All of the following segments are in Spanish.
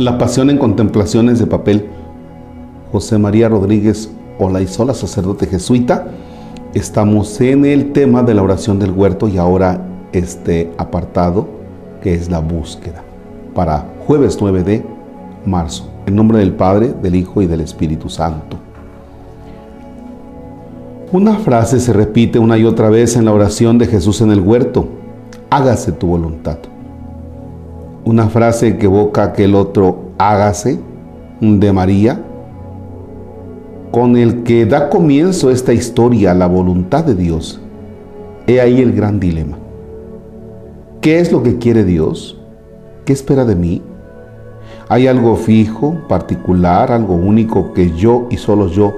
La Pasión en Contemplaciones de Papel, José María Rodríguez Olaizola, sacerdote jesuita. Estamos en el tema de la oración del huerto y ahora este apartado que es la búsqueda para jueves 9 de marzo. En nombre del Padre, del Hijo y del Espíritu Santo. Una frase se repite una y otra vez en la oración de Jesús en el huerto. Hágase tu voluntad. Una frase que evoca aquel otro hágase de María, con el que da comienzo esta historia, la voluntad de Dios. He ahí el gran dilema. ¿Qué es lo que quiere Dios? ¿Qué espera de mí? ¿Hay algo fijo, particular, algo único que yo y solo yo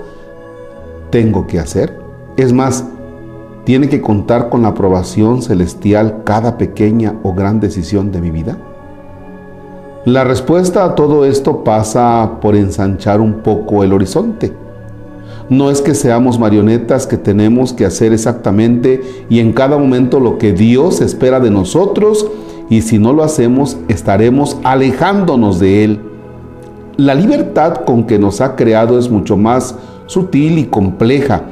tengo que hacer? Es más, ¿tiene que contar con la aprobación celestial cada pequeña o gran decisión de mi vida? La respuesta a todo esto pasa por ensanchar un poco el horizonte. No es que seamos marionetas que tenemos que hacer exactamente y en cada momento lo que Dios espera de nosotros y si no lo hacemos estaremos alejándonos de Él. La libertad con que nos ha creado es mucho más sutil y compleja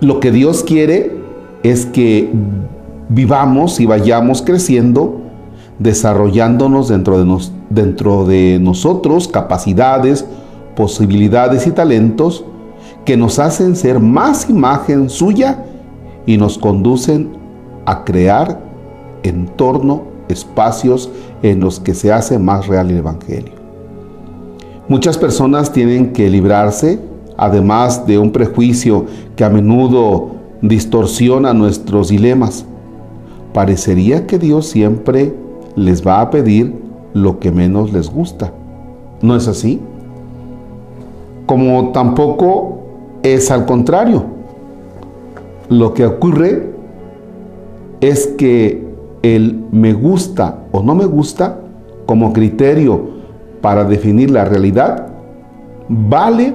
lo que Dios quiere es que vivamos y vayamos creciendo, desarrollándonos dentro de, dentro de nosotros capacidades, posibilidades y talentos que nos hacen ser más imagen suya y nos conducen a crear entorno, espacios en los que se hace más real el Evangelio. Muchas personas tienen que librarse además de un prejuicio que a menudo distorsiona nuestros dilemas. Parecería que Dios siempre les va a pedir lo que menos les gusta. ¿No es así? Como tampoco es al contrario. Lo que ocurre es que el me gusta o no me gusta como criterio para definir la realidad vale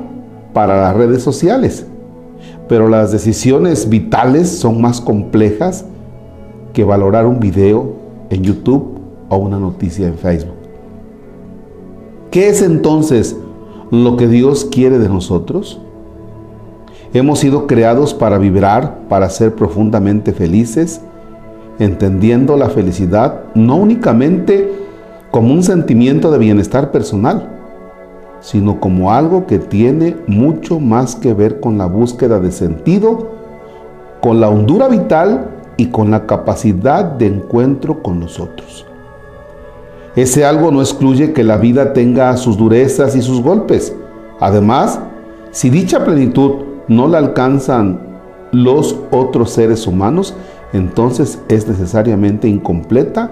para las redes sociales. Pero las decisiones vitales son más complejas que valorar un video en YouTube o una noticia en Facebook. ¿Qué es entonces lo que Dios quiere de nosotros? Hemos sido creados para vibrar, para ser profundamente felices, entendiendo la felicidad no únicamente como un sentimiento de bienestar personal, sino como algo que tiene mucho más que ver con la búsqueda de sentido, con la hondura vital y con la capacidad de encuentro con los otros. Ese algo no excluye que la vida tenga sus durezas y sus golpes. Además, si dicha plenitud no la alcanzan los otros seres humanos, entonces es necesariamente incompleta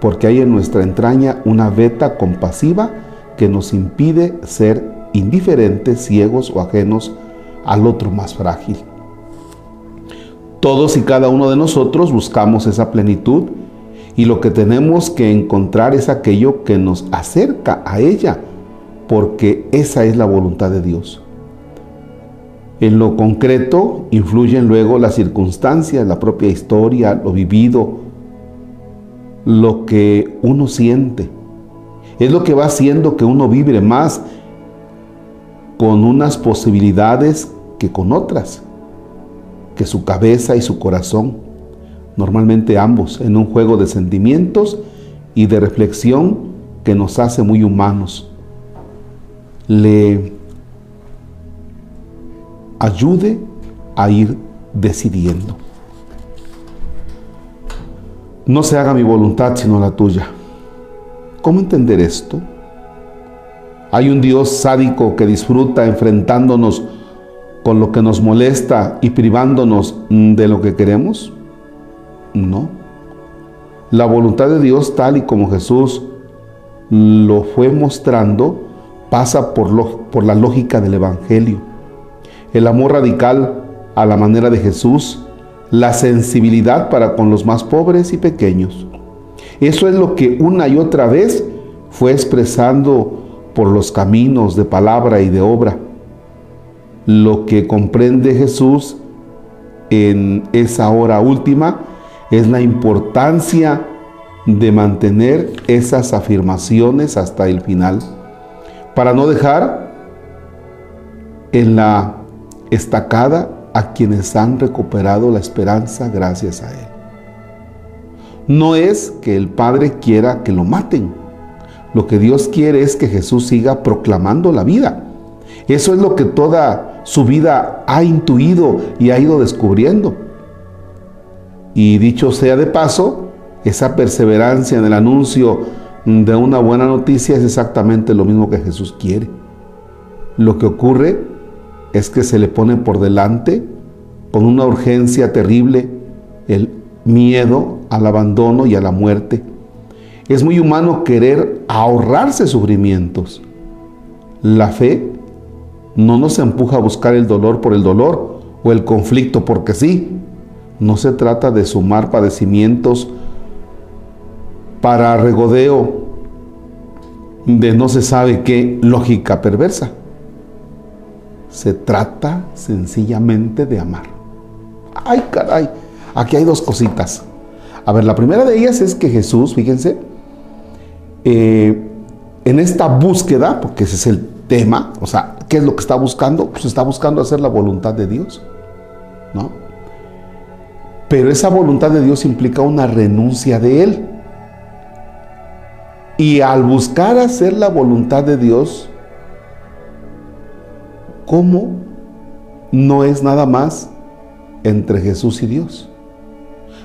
porque hay en nuestra entraña una veta compasiva que nos impide ser indiferentes, ciegos o ajenos al otro más frágil. Todos y cada uno de nosotros buscamos esa plenitud y lo que tenemos que encontrar es aquello que nos acerca a ella, porque esa es la voluntad de Dios. En lo concreto influyen luego las circunstancias, la propia historia, lo vivido, lo que uno siente. Es lo que va haciendo que uno vibre más con unas posibilidades que con otras, que su cabeza y su corazón, normalmente ambos, en un juego de sentimientos y de reflexión que nos hace muy humanos. Le ayude a ir decidiendo. No se haga mi voluntad sino la tuya. ¿Cómo entender esto? ¿Hay un Dios sádico que disfruta enfrentándonos con lo que nos molesta y privándonos de lo que queremos? No. La voluntad de Dios, tal y como Jesús lo fue mostrando, pasa por, por la lógica del Evangelio. El amor radical a la manera de Jesús, la sensibilidad para con los más pobres y pequeños eso es lo que una y otra vez fue expresando por los caminos de palabra y de obra. Lo que comprende Jesús en esa hora última es la importancia de mantener esas afirmaciones hasta el final, para no dejar en la estacada a quienes han recuperado la esperanza gracias a Él. No es que el Padre quiera que lo maten. Lo que Dios quiere es que Jesús siga proclamando la vida. Eso es lo que toda su vida ha intuido y ha ido descubriendo. Y dicho sea de paso, esa perseverancia en el anuncio de una buena noticia es exactamente lo mismo que Jesús quiere. Lo que ocurre es que se le pone por delante con una urgencia terrible el miedo al abandono y a la muerte. Es muy humano querer ahorrarse sufrimientos. La fe no nos empuja a buscar el dolor por el dolor o el conflicto porque sí. No se trata de sumar padecimientos para regodeo de no se sabe qué lógica perversa. Se trata sencillamente de amar. Ay, caray, aquí hay dos cositas. A ver, la primera de ellas es que Jesús, fíjense, eh, en esta búsqueda, porque ese es el tema, o sea, ¿qué es lo que está buscando? Pues está buscando hacer la voluntad de Dios, ¿no? Pero esa voluntad de Dios implica una renuncia de Él. Y al buscar hacer la voluntad de Dios, ¿cómo no es nada más entre Jesús y Dios?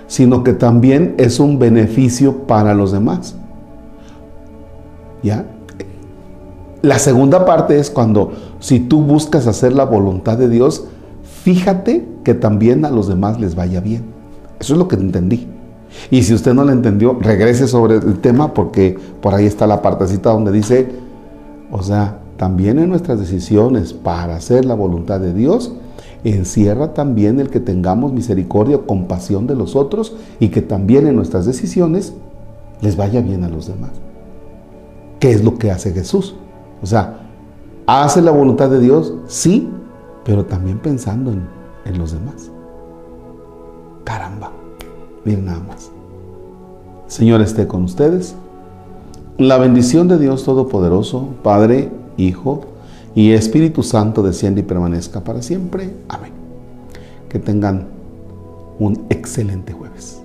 Sino que también es un beneficio para los demás. ¿Ya? La segunda parte es cuando si tú buscas hacer la voluntad de Dios, fíjate que también a los demás les vaya bien. Eso es lo que entendí. Y si usted no lo entendió, regrese sobre el tema porque por ahí está la partecita donde dice, o sea, también en nuestras decisiones para hacer la voluntad de Dios, encierra también el que tengamos misericordia o compasión de los otros y que también en nuestras decisiones les vaya bien a los demás. ¿Qué es lo que hace Jesús? O sea, hace la voluntad de Dios, sí, pero también pensando en, en los demás. Caramba, miren nada más. Señor esté con ustedes. La bendición de Dios Todopoderoso, Padre, Hijo y Espíritu Santo desciende y permanezca para siempre. Amén. Que tengan un excelente jueves.